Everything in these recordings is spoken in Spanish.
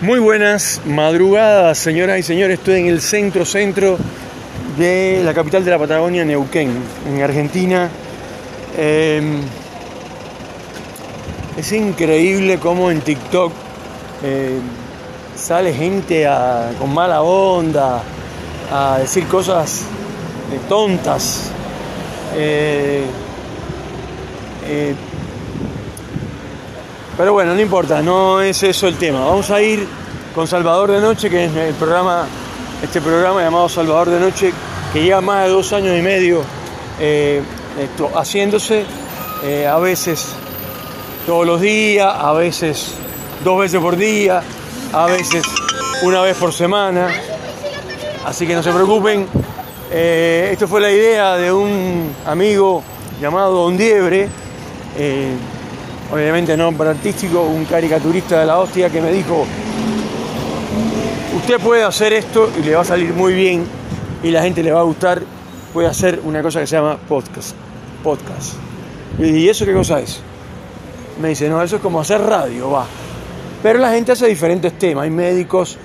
Muy buenas madrugadas, señoras y señores. Estoy en el centro centro de la capital de la Patagonia, Neuquén, en Argentina. Eh, es increíble cómo en TikTok eh, sale gente a- con mala onda a decir cosas eh, tontas. Eh, eh, pero bueno, no importa, no es eso el tema. Vamos a ir con Salvador de Noche, que es el programa, este programa llamado Salvador de Noche, que lleva más de dos años y medio eh, esto, haciéndose, eh, a veces todos los días, a veces dos veces por día, a veces una vez por semana. Así que no se preocupen. Eh, esto fue la idea de un amigo llamado Don Diebre, obviamente nombre artístico, un caricaturista de la hostia que me dijo, usted puede hacer esto y le va a salir muy bien y la gente le va a gustar, puede hacer una cosa que se llama podcast. podcast. Y yo dije, ¿y eso qué cosa es? Me dice, no, eso es como hacer radio, va. Pero la gente hace diferentes temas. Hay médicos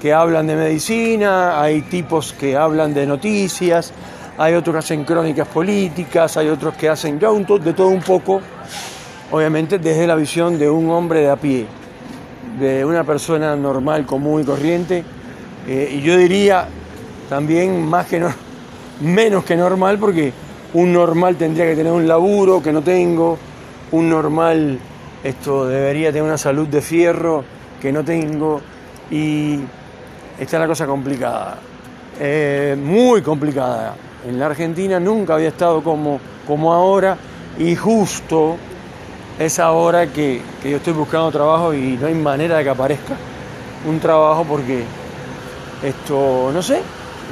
que hablan de medicina, hay tipos que hablan de noticias, hay otros que hacen crónicas políticas, hay otros que hacen ya de todo un poco, obviamente desde la visión de un hombre de a pie, de una persona normal, común y corriente. Eh, y yo diría también más que no, menos que normal, porque un normal tendría que tener un laburo que no tengo, un normal esto debería tener una salud de fierro que no tengo y está la cosa complicada, Eh, muy complicada. En la Argentina nunca había estado como, como ahora y justo es ahora que, que yo estoy buscando trabajo y no hay manera de que aparezca un trabajo porque esto, no sé,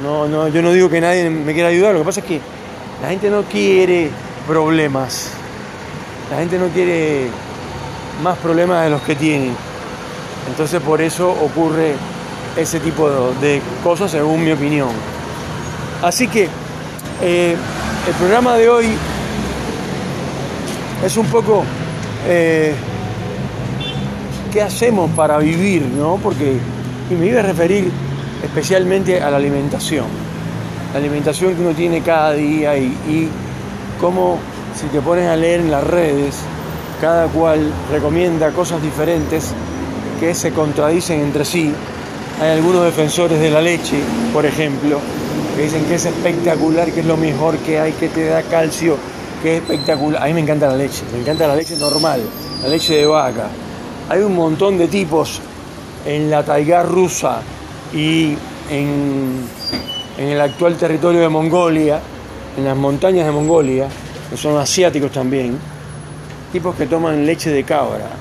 no, no, yo no digo que nadie me quiera ayudar, lo que pasa es que la gente no quiere problemas, la gente no quiere más problemas de los que tiene. Entonces por eso ocurre ese tipo de, de cosas según mi opinión. Así que eh, el programa de hoy es un poco eh, qué hacemos para vivir, ¿no? Porque, y me iba a referir especialmente a la alimentación. La alimentación que uno tiene cada día y, y cómo si te pones a leer en las redes, cada cual recomienda cosas diferentes que se contradicen entre sí. Hay algunos defensores de la leche, por ejemplo, que dicen que es espectacular, que es lo mejor que hay, que te da calcio, que es espectacular. A mí me encanta la leche, me encanta la leche normal, la leche de vaca. Hay un montón de tipos en la taiga rusa y en, en el actual territorio de Mongolia, en las montañas de Mongolia, que son asiáticos también, tipos que toman leche de cabra.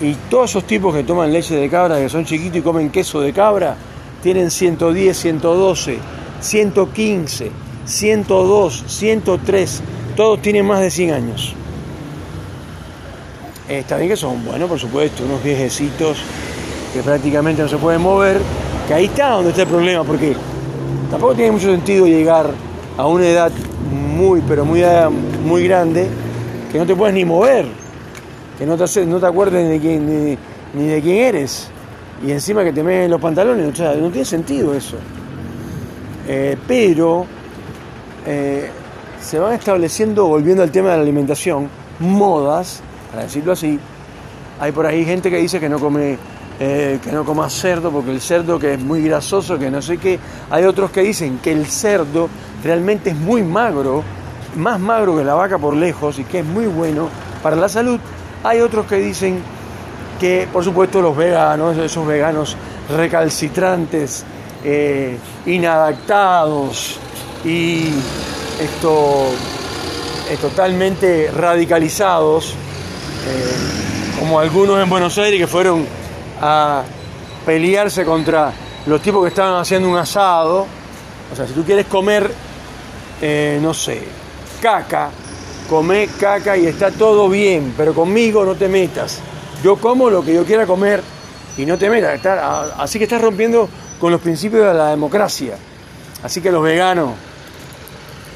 Y todos esos tipos que toman leche de cabra, que son chiquitos y comen queso de cabra, tienen 110, 112, 115, 102, 103, todos tienen más de 100 años. Está bien que son buenos, por supuesto, unos viejecitos que prácticamente no se pueden mover, que ahí está donde está el problema, porque tampoco tiene mucho sentido llegar a una edad muy, pero muy, muy grande, que no te puedes ni mover, que no te, no te acuerdes de quién, ni, ni de quién eres, y encima que te meten los pantalones, o sea, no tiene sentido eso. Eh, pero eh, se van estableciendo, volviendo al tema de la alimentación, modas, para decirlo así. Hay por ahí gente que dice que no come eh, que no cerdo porque el cerdo que es muy grasoso, que no sé qué. Hay otros que dicen que el cerdo realmente es muy magro, más magro que la vaca por lejos y que es muy bueno para la salud. Hay otros que dicen que, por supuesto, los veganos, esos veganos recalcitrantes, eh, inadaptados y esto, eh, totalmente radicalizados, eh, como algunos en Buenos Aires que fueron a pelearse contra los tipos que estaban haciendo un asado. O sea, si tú quieres comer, eh, no sé, caca, come caca y está todo bien, pero conmigo no te metas. Yo como lo que yo quiera comer y no te metas. Así que estás rompiendo con los principios de la democracia. Así que los veganos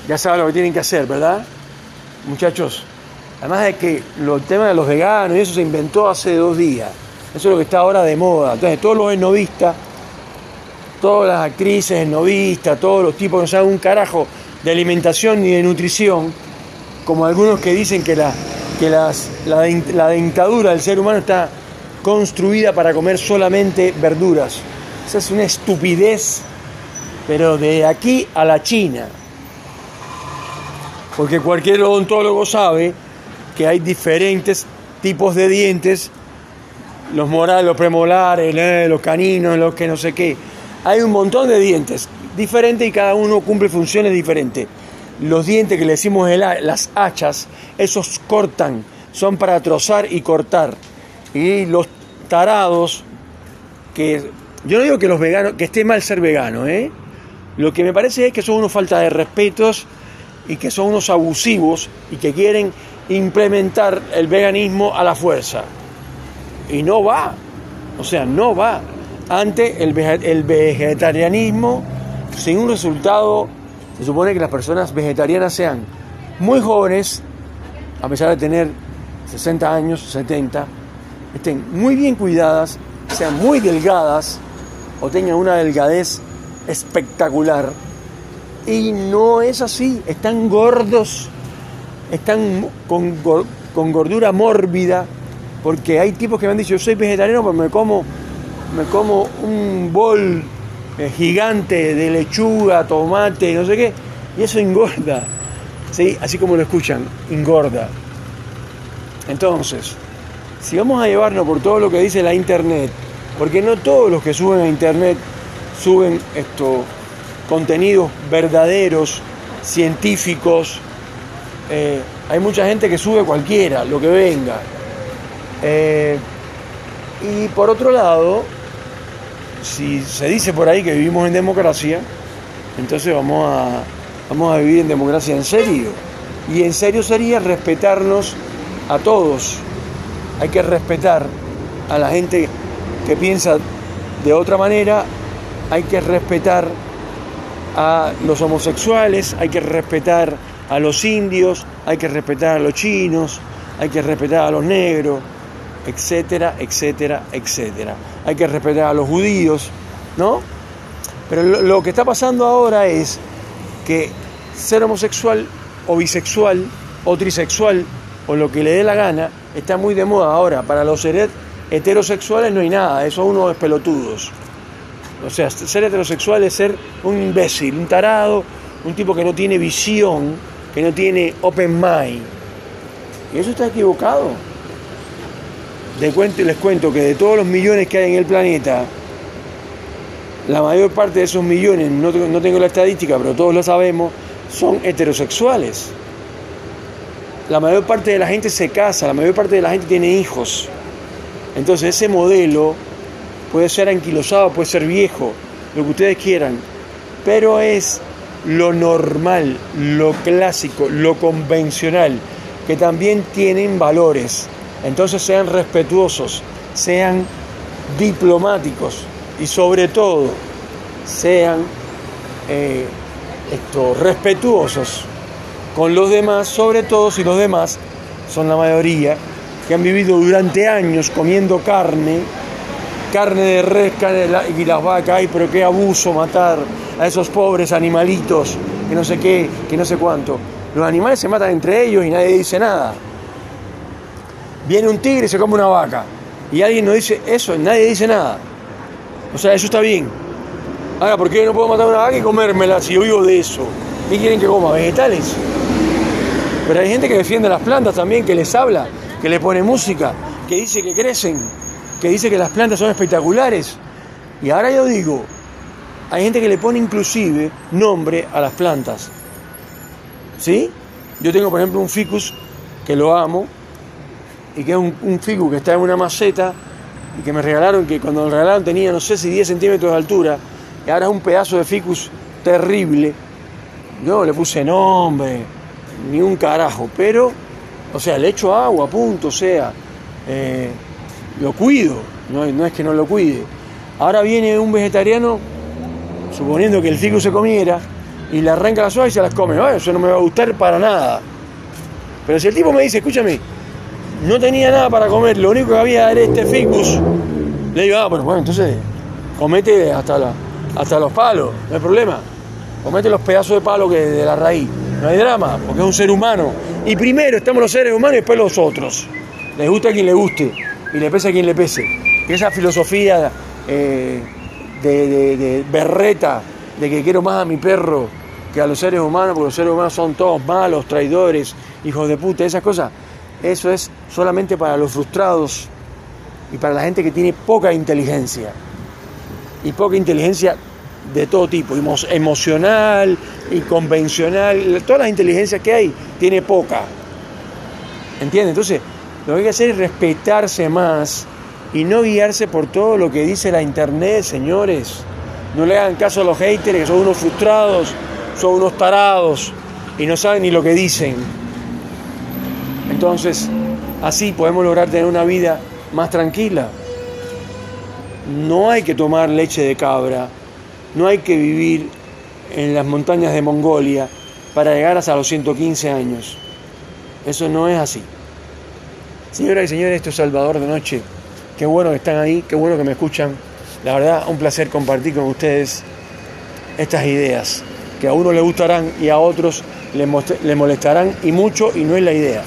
ya saben lo que tienen que hacer, ¿verdad? Muchachos, además de que el tema de los veganos y eso se inventó hace dos días. Eso es lo que está ahora de moda. Entonces, todos los esnovistas, todas las actrices esnovistas, todos los tipos que no saben un carajo de alimentación ni de nutrición, como algunos que dicen que la, que la, la dentadura del ser humano está construida para comer solamente verduras. Esa es una estupidez, pero de aquí a la China. Porque cualquier odontólogo sabe que hay diferentes tipos de dientes, los morales, los premolares, eh, los caninos, los que no sé qué. Hay un montón de dientes diferentes y cada uno cumple funciones diferentes. Los dientes que le decimos las hachas, esos cortan, son para trozar y cortar. Y los tarados, que yo no digo que los veganos, que esté mal ser vegano, ¿eh? Lo que me parece es que son unos falta de respetos y que son unos abusivos y que quieren implementar el veganismo a la fuerza. Y no va, o sea, no va. Ante el, el vegetarianismo, sin un resultado, se supone que las personas vegetarianas sean muy jóvenes, a pesar de tener 60 años, 70, estén muy bien cuidadas, sean muy delgadas o tengan una delgadez espectacular y no es así, están gordos, están con, gordura mórbida, porque hay tipos que me han dicho, yo soy vegetariano, pero me como, me como un bol eh, gigante de lechuga, tomate, no sé qué, y eso engorda, ¿sí? así como lo escuchan, engorda. Entonces, si vamos a llevarnos por todo lo que dice la internet, porque no todos los que suben a internet suben esto, contenidos verdaderos, científicos. Eh, hay mucha gente que sube cualquiera, lo que venga. Eh, y por otro lado, si se dice por ahí que vivimos en democracia, entonces vamos a, vamos a vivir en democracia en serio. Y en serio sería respetarnos a todos. Hay que respetar a la gente que piensa de otra manera, hay que respetar a los homosexuales, hay que respetar a los indios, hay que respetar a los chinos, hay que respetar a los negros, etcétera, etcétera, etcétera. Hay que respetar a los judíos, ¿no? Pero lo, que está pasando ahora es que ser homosexual o bisexual o trisexual o lo que le dé la gana está muy de moda ahora. Para los heterosexuales no hay nada, eso unos pelotudos. O sea, ser heterosexual es ser un imbécil, un tarado, un tipo que no tiene visión, que no tiene open mind. Y eso está equivocado. Cuento, les cuento que de todos los millones que hay en el planeta, la mayor parte de esos millones, no, no tengo la estadística, pero todos lo sabemos, son heterosexuales. La mayor parte de la gente se casa, la mayor parte de la gente tiene hijos. Entonces ese modelo puede ser anquilosado, puede ser viejo, lo que ustedes quieran, pero es lo normal, lo clásico, lo convencional, que también tienen valores. Entonces sean respetuosos, sean diplomáticos y sobre todo sean eh, respetuosos con los demás, sobre todo si los demás son la mayoría que han vivido durante años comiendo carne carne de res y las vacas, ay, pero qué abuso matar a esos pobres animalitos, que no sé qué, que no sé cuánto. Los animales se matan entre ellos y nadie dice nada. Viene un tigre y se come una vaca. Y alguien no dice eso, nadie dice nada. O sea, eso está bien. Ahora, ¿por qué no puedo matar una vaca y comérmela si yo vivo de eso? ¿Qué quieren que coma? ¿Vegetales? Pero hay gente que defiende las plantas también, que les habla, que le pone música, que dice que crecen que dice que las plantas son espectaculares. Y ahora yo digo, hay gente que le pone inclusive nombre a las plantas. ¿Sí? Yo tengo, por ejemplo, un ficus que lo amo y que es un, ficus que está en una maceta y que me regalaron, que cuando lo regalaron tenía no sé si 10 centímetros de altura y ahora es un pedazo de ficus terrible. Yo le puse nombre, ni un carajo, pero, o sea, le echo agua, punto, o sea, eh, lo cuido, no, es que no lo cuide. Ahora viene un vegetariano, suponiendo que el ficus se comiera, y le arranca las hojas y se las come. eso no me va a gustar para nada. Pero si el tipo me dice, escúchame, no tenía nada para comer, lo único que había era este ficus. Le digo, ah, bueno, entonces comete hasta, hasta los palos, no hay problema. Comete los pedazos de palo que de la raíz. No hay drama, porque es un ser humano. Y primero estamos los seres humanos y después los otros. Les gusta a quien le guste y le pese a quien le pese. Esa filosofía eh, de, de berreta, de que quiero más a mi perro que a los seres humanos, porque los seres humanos son todos malos, traidores, hijos de puta, esas cosas, eso es solamente para los frustrados y para la gente que tiene poca inteligencia. Y poca inteligencia de todo tipo, emocional y convencional, todas las inteligencias que hay, tiene poca. ¿Entiendes? Entonces, lo que hay que hacer es respetarse más y no guiarse por todo lo que dice la internet, señores. No le hagan caso a los haters, que son unos frustrados, son unos tarados y no saben ni lo que dicen. Entonces, así podemos lograr tener una vida más tranquila. No hay que tomar leche de cabra, no hay que vivir en las montañas de Mongolia para llegar hasta los 115 años. Eso no es así. Señoras y señores, esto es Salvador de Noche. Qué bueno que están ahí, qué bueno que me escuchan. La verdad, un placer compartir con ustedes estas ideas que a uno le gustarán y a otros le molestarán y mucho y no es la idea.